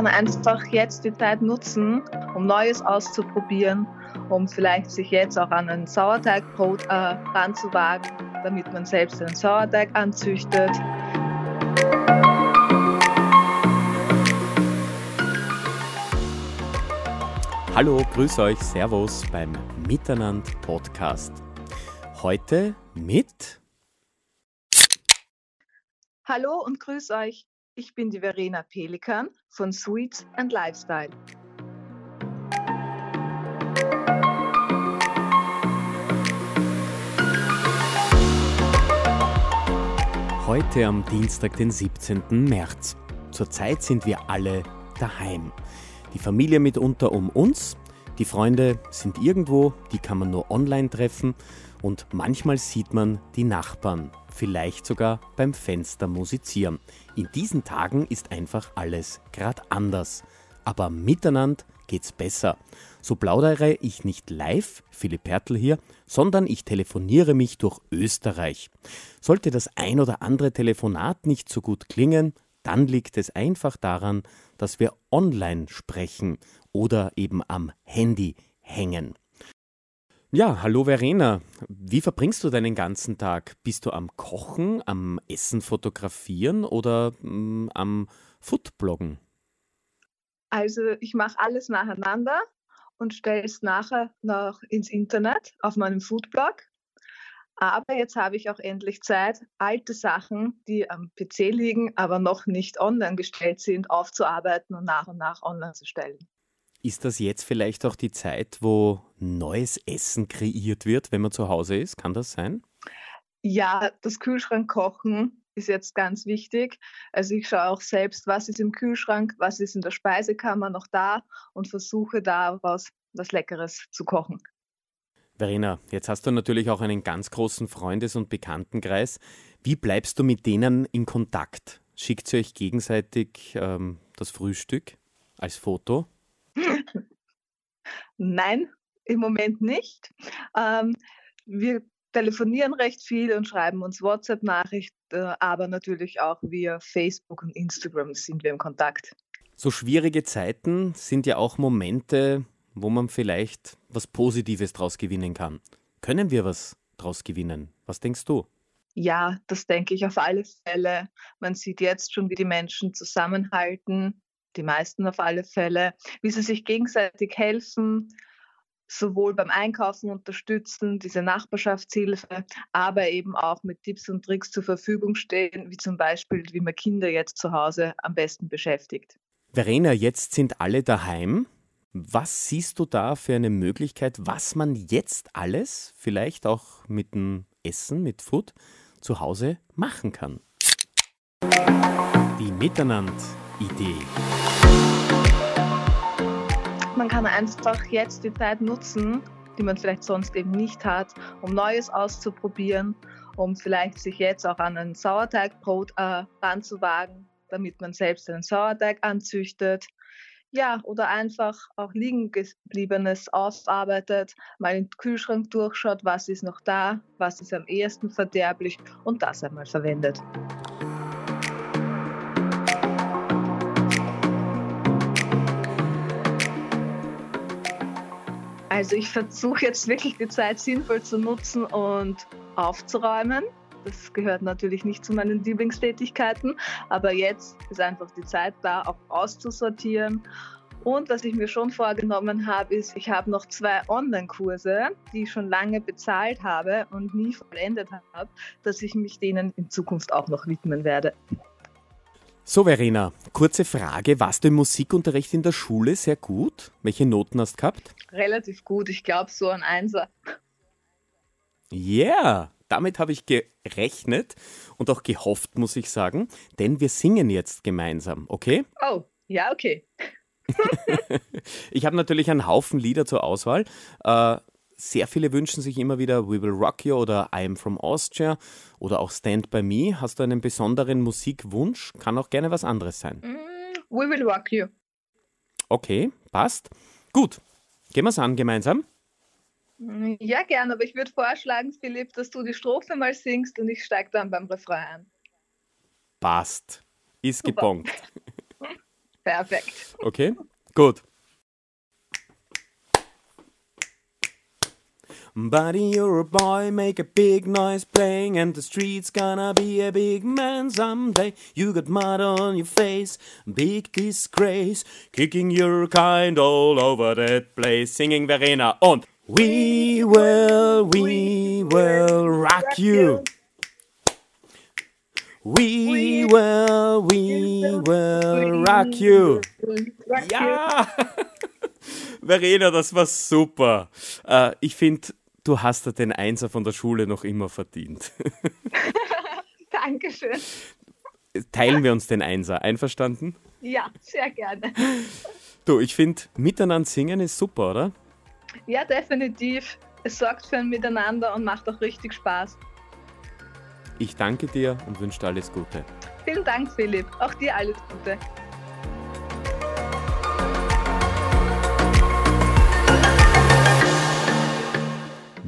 kann einfach jetzt die Zeit nutzen, um Neues auszuprobieren, um vielleicht sich jetzt auch an ein Sauerteigbrot äh, ranzuwagen, damit man selbst einen Sauerteig anzüchtet. Hallo, grüß euch, Servus beim Miteinander Podcast. Heute mit Hallo und grüß euch. Ich bin die Verena Pelikan von Sweets and Lifestyle. Heute am Dienstag, den 17. März. Zurzeit sind wir alle daheim. Die Familie mitunter um uns, die Freunde sind irgendwo, die kann man nur online treffen und manchmal sieht man die Nachbarn, vielleicht sogar beim Fenster musizieren. In diesen Tagen ist einfach alles grad anders. Aber miteinander geht's besser. So plaudere ich nicht live, Philipp Hertel hier, sondern ich telefoniere mich durch Österreich. Sollte das ein oder andere Telefonat nicht so gut klingen, dann liegt es einfach daran, dass wir online sprechen oder eben am Handy hängen. Ja, hallo Verena. Wie verbringst du deinen ganzen Tag? Bist du am Kochen, am Essen fotografieren oder mh, mm, am Foodbloggen? Also ich mache alles nacheinander und stelle es nachher noch ins Internet auf meinem Foodblog. Aber jetzt habe ich auch endlich Zeit, alte Sachen, die am PC liegen, aber noch nicht online gestellt sind, aufzuarbeiten und nach und nach online zu stellen. Ist das jetzt vielleicht auch die Zeit, wo neues Essen kreiert wird, wenn man zu Hause ist? Kann das sein? Ja, das Kühlschrankkochen ist jetzt ganz wichtig. Also ich schaue auch selbst, was ist im Kühlschrank, was ist in der Speisekammer noch da und versuche daraus was Leckeres zu kochen. Verena, jetzt hast du natürlich auch einen ganz großen Freundes- und Bekanntenkreis. Wie bleibst du mit denen in Kontakt? Schickt ihr euch gegenseitig ähm, das Frühstück als Foto? Nein, im Moment nicht. Ähm, wir telefonieren recht viel und schreiben uns WhatsApp-Nachrichten, äh, aber natürlich auch via Facebook und Instagram sind wir im Kontakt. So schwierige Zeiten sind ja auch Momente, wo man vielleicht was Positives draus gewinnen kann. Können wir was draus gewinnen? Was denkst du? Ja, das denke ich auf alle Fälle. Man sieht jetzt schon, wie die Menschen zusammenhalten, die meisten auf alle Fälle, wie sie sich gegenseitig helfen, sowohl beim Einkaufen unterstützen, diese Nachbarschaftshilfe, aber eben auch mit Tipps und Tricks zur Verfügung stehen, wie zum Beispiel, wie man Kinder jetzt zu Hause am besten beschäftigt. Verena, jetzt sind alle daheim. Was siehst du da für eine Möglichkeit, was man jetzt alles, vielleicht auch mit dem Essen, mit Food, zu Hause machen kann? Die Miteinander-Idee man kann einfach jetzt die Zeit nutzen, die man vielleicht sonst eben nicht hat, um Neues auszuprobieren, um vielleicht sich jetzt auch an ein Sauerteigbrot äh, ranzuwagen, damit man selbst einen Sauerteig anzüchtet. Ja, oder einfach auch liegen gebliebenes aufarbeitet, mal den Kühlschrank durchschaut, was ist noch da, was ist am ehesten verderblich und das einmal verwendet. Also ich versuche jetzt wirklich die Zeit sinnvoll zu nutzen und aufzuräumen. Das gehört natürlich nicht zu meinen Lieblingstätigkeiten, aber jetzt ist einfach die Zeit da, auch auszusortieren. Und was ich mir schon vorgenommen habe, ist, ich habe noch zwei Online-Kurse, die ich schon lange bezahlt habe und nie vollendet habe, dass ich mich denen in Zukunft auch noch widmen werde. So, Verena, kurze Frage. Warst du im Musikunterricht in der Schule sehr gut? Welche Noten hast du gehabt? Relativ gut. Ich glaube, so ein Einser. Yeah, damit habe ich gerechnet und auch gehofft, muss ich sagen, denn wir singen jetzt gemeinsam, okay? Oh, ja, okay. ich habe natürlich einen Haufen Lieder zur Auswahl. Äh, sehr viele wünschen sich immer wieder We Will Rock You oder I Am From Austria oder auch Stand By Me. Hast du einen besonderen Musikwunsch? Kann auch gerne was anderes sein. Mm, we Will Rock You. Okay, passt. Gut, gehen wir es an gemeinsam. Ja, gerne, aber ich würde vorschlagen, Philipp, dass du die Strophe mal singst und ich steige dann beim Refrain ein. Passt. Ist gebongt. Perfekt. Okay, gut. Buddy, you're a boy, make a big noise playing, and the street's gonna be a big man someday. You got mud on your face, big disgrace, kicking your kind all over that place, singing Verena und We will, we will rock you. We will, we will rock you. Ja! Verena, das war super. Äh, ich finde, du hast ja den Einser von der Schule noch immer verdient. Dankeschön. Teilen wir uns den Einser. Einverstanden? Ja, sehr gerne. Du, ich finde, miteinander singen ist super, oder? Ja, definitiv. Es sorgt für ein Miteinander und macht auch richtig Spaß. Ich danke dir und wünsche dir alles Gute. Vielen Dank, Philipp. Auch dir alles Gute.